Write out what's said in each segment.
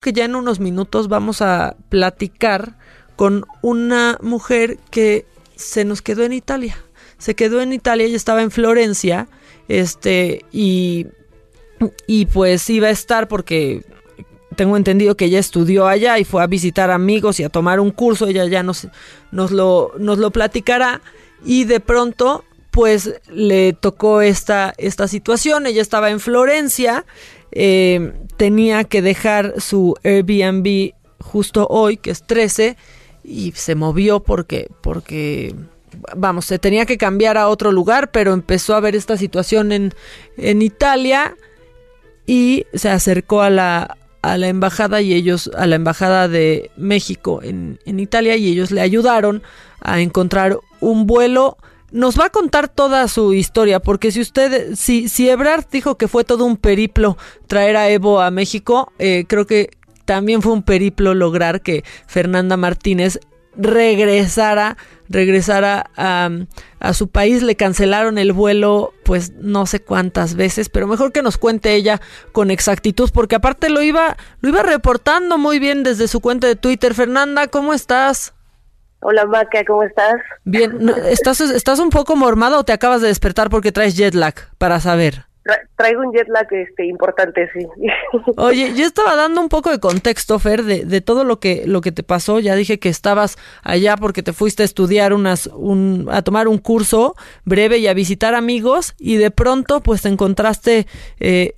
que ya en unos minutos vamos a platicar con una mujer que se nos quedó en Italia. Se quedó en Italia, ella estaba en Florencia, este, y, y pues iba a estar porque tengo entendido que ella estudió allá y fue a visitar amigos y a tomar un curso, ella ya nos, nos, lo, nos lo platicará, y de pronto pues le tocó esta, esta situación, ella estaba en Florencia, eh, tenía que dejar su Airbnb justo hoy, que es 13, y se movió porque, porque, vamos, se tenía que cambiar a otro lugar, pero empezó a ver esta situación en, en Italia y se acercó a la, a la embajada y ellos, a la embajada de México en, en Italia y ellos le ayudaron a encontrar un vuelo nos va a contar toda su historia, porque si usted, si, si Ebrard dijo que fue todo un periplo traer a Evo a México, eh, creo que también fue un periplo lograr que Fernanda Martínez regresara, regresara a, a, su país, le cancelaron el vuelo pues no sé cuántas veces, pero mejor que nos cuente ella con exactitud, porque aparte lo iba, lo iba reportando muy bien desde su cuenta de Twitter. Fernanda, ¿cómo estás? Hola Maca, ¿cómo estás? Bien, ¿estás, ¿estás un poco mormada o te acabas de despertar porque traes jet lag? Para saber. traigo un jet lag este, importante, sí. Oye, yo estaba dando un poco de contexto, Fer, de, de, todo lo que, lo que te pasó. Ya dije que estabas allá porque te fuiste a estudiar unas, un, a tomar un curso breve y a visitar amigos y de pronto pues te encontraste eh,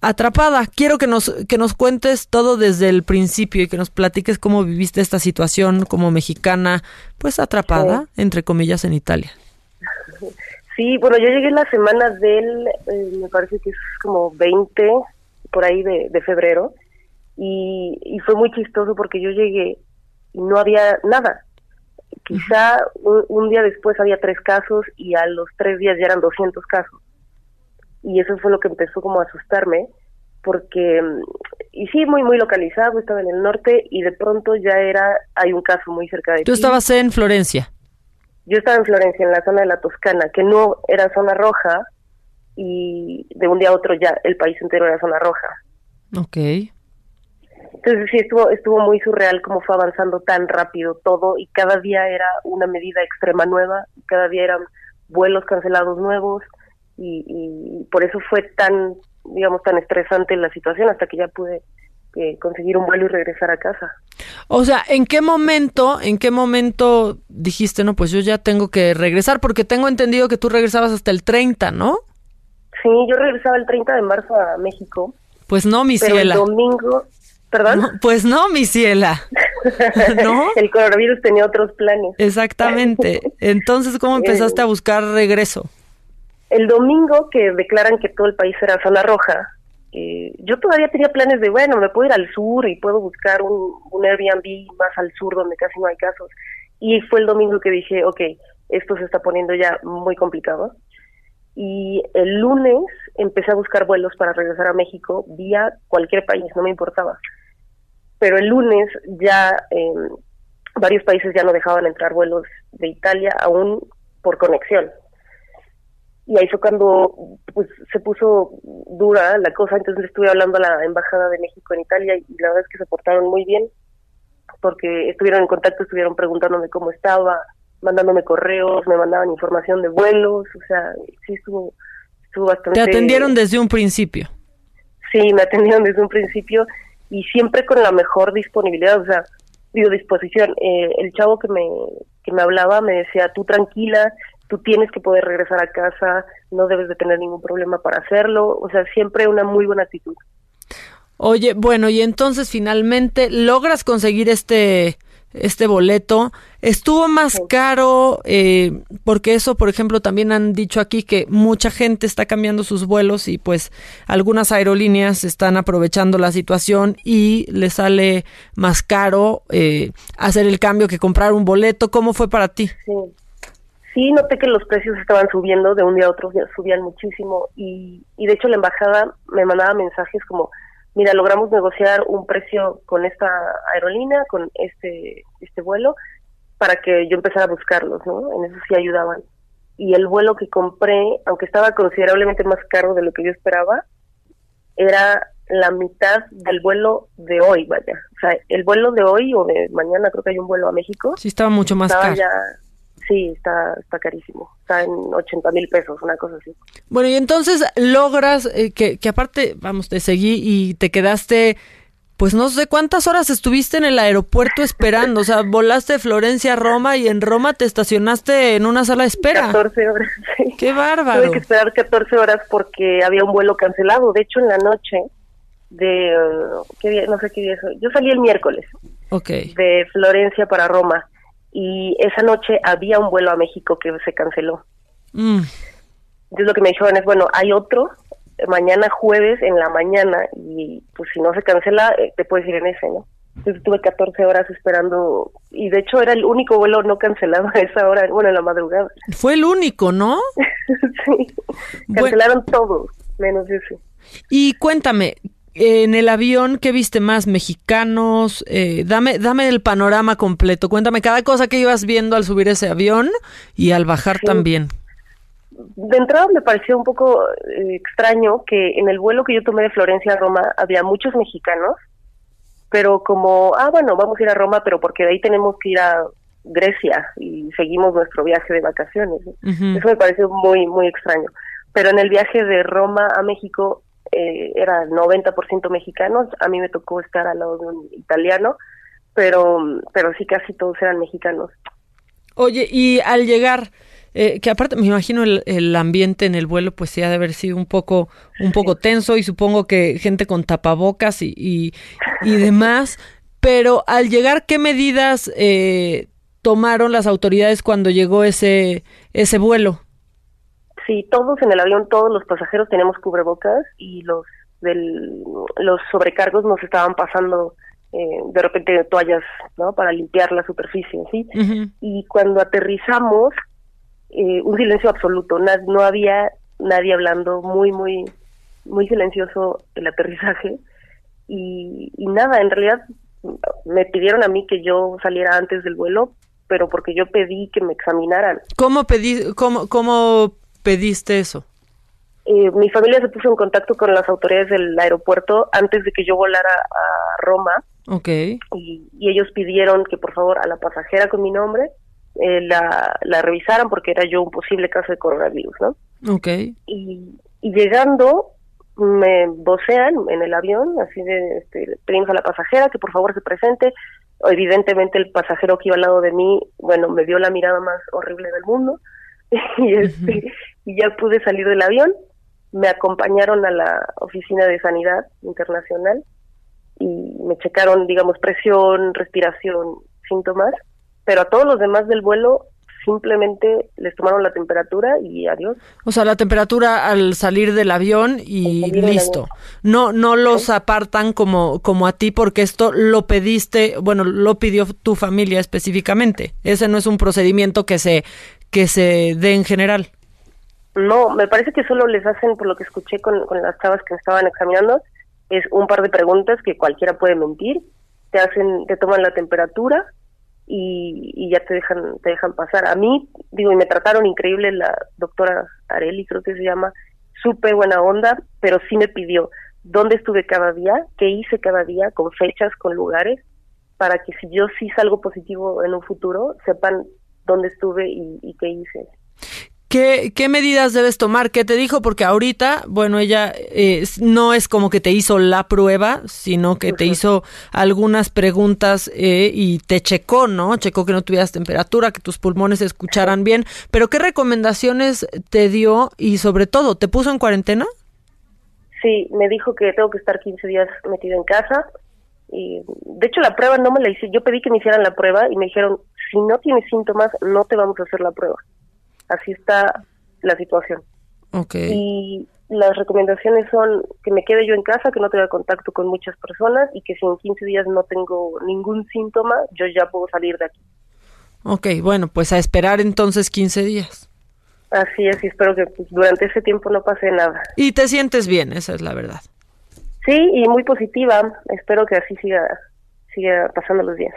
atrapada. Quiero que nos, que nos cuentes todo desde el principio y que nos platiques cómo viviste esta situación como mexicana, pues atrapada, entre comillas, en Italia. Sí, bueno, yo llegué la semana del, eh, me parece que es como 20, por ahí de, de febrero, y, y, fue muy chistoso porque yo llegué y no había nada. Quizá un, un día después había tres casos y a los tres días ya eran 200 casos y eso fue lo que empezó como a asustarme porque y sí muy muy localizado estaba en el norte y de pronto ya era hay un caso muy cerca de tú estabas en Florencia. Yo estaba en Florencia en la zona de la Toscana que no era zona roja y de un día a otro ya el país entero era zona roja. Ok. entonces sí estuvo estuvo muy surreal cómo fue avanzando tan rápido todo y cada día era una medida extrema nueva cada día eran vuelos cancelados nuevos y, y por eso fue tan, digamos, tan estresante la situación hasta que ya pude eh, conseguir un vuelo y regresar a casa. O sea, ¿en qué momento, en qué momento dijiste, no, pues yo ya tengo que regresar? Porque tengo entendido que tú regresabas hasta el 30, ¿no? Sí, yo regresaba el 30 de marzo a México. Pues no, mi ciela. el domingo, ¿perdón? No, pues no, mi ciela. ¿No? el coronavirus tenía otros planes. Exactamente. Entonces, ¿cómo empezaste a buscar regreso? El domingo que declaran que todo el país era zona roja, eh, yo todavía tenía planes de, bueno, me puedo ir al sur y puedo buscar un, un Airbnb más al sur donde casi no hay casos. Y fue el domingo que dije, ok, esto se está poniendo ya muy complicado. Y el lunes empecé a buscar vuelos para regresar a México vía cualquier país, no me importaba. Pero el lunes ya eh, varios países ya no dejaban entrar vuelos de Italia aún por conexión y ahí fue cuando pues se puso dura la cosa, entonces estuve hablando a la Embajada de México en Italia y la verdad es que se portaron muy bien, porque estuvieron en contacto, estuvieron preguntándome cómo estaba, mandándome correos, me mandaban información de vuelos, o sea, sí estuvo, estuvo bastante... Te atendieron desde un principio. Sí, me atendieron desde un principio y siempre con la mejor disponibilidad, o sea, digo disposición. Eh, el chavo que me, que me hablaba me decía, tú tranquila, tú tienes que poder regresar a casa, no debes de tener ningún problema para hacerlo, o sea, siempre una muy buena actitud. Oye, bueno, y entonces finalmente logras conseguir este este boleto. Estuvo más sí. caro, eh, porque eso, por ejemplo, también han dicho aquí que mucha gente está cambiando sus vuelos y pues algunas aerolíneas están aprovechando la situación y les sale más caro eh, hacer el cambio que comprar un boleto. ¿Cómo fue para ti? Sí sí noté que los precios estaban subiendo de un día a otro, subían muchísimo y, y de hecho la embajada me mandaba mensajes como, mira, logramos negociar un precio con esta aerolínea, con este, este vuelo, para que yo empezara a buscarlos, ¿no? En eso sí ayudaban. Y el vuelo que compré, aunque estaba considerablemente más caro de lo que yo esperaba, era la mitad del vuelo de hoy, vaya. O sea, el vuelo de hoy o de mañana creo que hay un vuelo a México. Sí, estaba mucho más caro. Sí, está, está carísimo. Está en 80 mil pesos, una cosa así. Bueno, y entonces logras eh, que, que aparte, vamos, te seguí y te quedaste pues no sé cuántas horas estuviste en el aeropuerto esperando, o sea, volaste de Florencia a Roma y en Roma te estacionaste en una sala de espera. 14 horas, sí. Qué bárbaro. Tuve que esperar 14 horas porque había un vuelo cancelado. De hecho, en la noche de, ¿qué día? No sé qué día es. Yo salí el miércoles. Ok. De Florencia para Roma y esa noche había un vuelo a México que se canceló. Mm. Entonces lo que me dijeron es, bueno, hay otro mañana jueves en la mañana y pues si no se cancela eh, te puedes ir en ese, ¿no? Entonces tuve 14 horas esperando y de hecho era el único vuelo no cancelado a esa hora, bueno, en la madrugada. Fue el único, ¿no? sí, cancelaron todo, menos ese. Y cuéntame, en el avión, ¿qué viste más? ¿Mexicanos? Eh, dame, dame el panorama completo. Cuéntame cada cosa que ibas viendo al subir ese avión y al bajar también de entrada me pareció un poco eh, extraño que en el vuelo que yo tomé de Florencia a Roma había muchos mexicanos, pero como, ah, bueno, vamos a ir a Roma, pero porque de ahí tenemos que ir a Grecia y seguimos nuestro viaje de vacaciones. Eso me pareció muy, muy extraño. Pero en el viaje de Roma a México eh, era 90% mexicanos, a mí me tocó estar al lado de un italiano, pero, pero sí casi todos eran mexicanos. Oye, y al llegar, eh, que aparte me imagino el, ambiente en el vuelo pues sí ha de haber sido un poco un poco tenso y supongo que gente con tapabocas y, y, demás pero al llegar qué medidas eh, tomaron las autoridades cuando llegó ese ese vuelo sí todos en el avión todos los pasajeros tenemos cubrebocas y los del los sobrecargos nos estaban pasando eh, de repente toallas no para limpiar la superficie sí y cuando aterrizamos eh, un silencio absoluto, no había nadie hablando, muy, muy, muy silencioso el aterrizaje. Y, nada, en realidad me pidieron a mí que yo saliera antes del vuelo, pero porque yo pedí que me examinaran. ¿Cómo, pedí, cómo, cómo pediste eso? Eh, mi familia se puso en contacto con las autoridades del aeropuerto antes de que yo volara a Roma. Ok. Y, y ellos pidieron que por favor a la pasajera con mi nombre eh, la, la revisaran porque era yo un posible caso de coronavirus, ¿no? Ok. Y, llegando, me vocean en el avión, así de, este, pedimos a la pasajera que por favor se presente. Evidentemente el pasajero que iba al lado de mí, bueno, me dio la mirada más horrible del mundo y, este, y ya pude salir del avión. Me acompañaron a la oficina de sanidad internacional y me checaron, digamos, presión, respiración, síntomas pero a todos los demás del vuelo simplemente les tomaron la temperatura y adiós. O sea, la temperatura al salir del avión y listo. No no los apartan como como a ti porque esto lo pediste, bueno, lo pidió tu familia específicamente. Ese no es un procedimiento que se que se dé en general. No, me parece que solo les hacen, por lo que escuché con, con las chavas que estaban examinando, es un par de preguntas que cualquiera puede mentir, te hacen, te toman la temperatura, y, ya te dejan te dejan pasar. A mí, digo, y me trataron increíble la doctora Areli, creo que se llama, súper buena onda, pero sí me pidió dónde estuve cada día, qué hice cada día, con fechas, con lugares, para que si yo sí salgo positivo en un futuro, sepan dónde estuve y, y qué hice. ¿Qué, ¿Qué, medidas debes tomar? ¿Qué te dijo? Porque ahorita, bueno, ella eh, no es como que te hizo la prueba, sino que te hizo algunas preguntas eh, y te checó, ¿no? Checó que no tuvieras temperatura, que tus pulmones se escucharan bien. Pero ¿qué recomendaciones te dio y sobre todo, ¿te puso en cuarentena? Sí, me dijo que tengo que estar 15 días metido en casa. Y, de hecho, la prueba no me la hice. Yo pedí que me hicieran la prueba y me dijeron, si no tienes síntomas, no te vamos a hacer la prueba así está la situación. Okay. Y las recomendaciones son que me quede yo en casa, que no tenga contacto con muchas personas y que si en 15 días no tengo ningún síntoma, yo ya puedo salir de aquí. Ok, bueno, pues a esperar entonces 15 días. Así es, y espero que pues, durante ese tiempo no pase nada. Y te sientes bien, esa es la verdad. Sí, y muy positiva. Espero que así siga, siga pasando los días.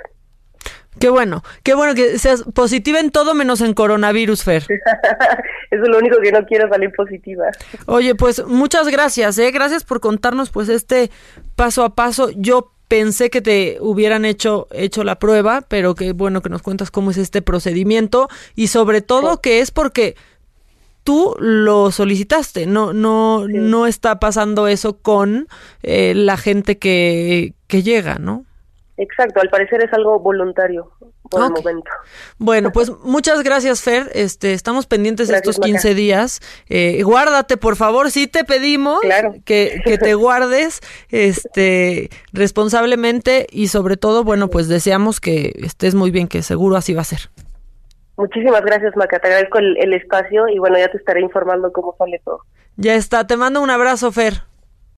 Qué bueno, qué bueno que seas positiva en todo menos en coronavirus, Fer. Eso es lo único que no quiero salir positiva. Oye, pues muchas gracias, ¿eh? Gracias por contarnos pues este paso a paso. Yo pensé que te hubieran hecho hecho la prueba, pero qué bueno que nos cuentas cómo es este procedimiento y sobre todo que es porque tú lo solicitaste, no no no está pasando eso con eh, la gente que que llega, ¿no? Exacto, al parecer es algo voluntario por el momento. Bueno, pues muchas gracias, Fer. Este, estamos pendientes de estos 15 días. Eh, guárdate, por favor, sí te pedimos que, que te guardes este, responsablemente y sobre todo, bueno, pues deseamos que estés muy bien, que seguro así va a ser. Muchísimas gracias, Maca. Te agradezco el espacio y bueno, ya te estaré informando cómo sale todo. Ya está. Te mando un abrazo, Fer.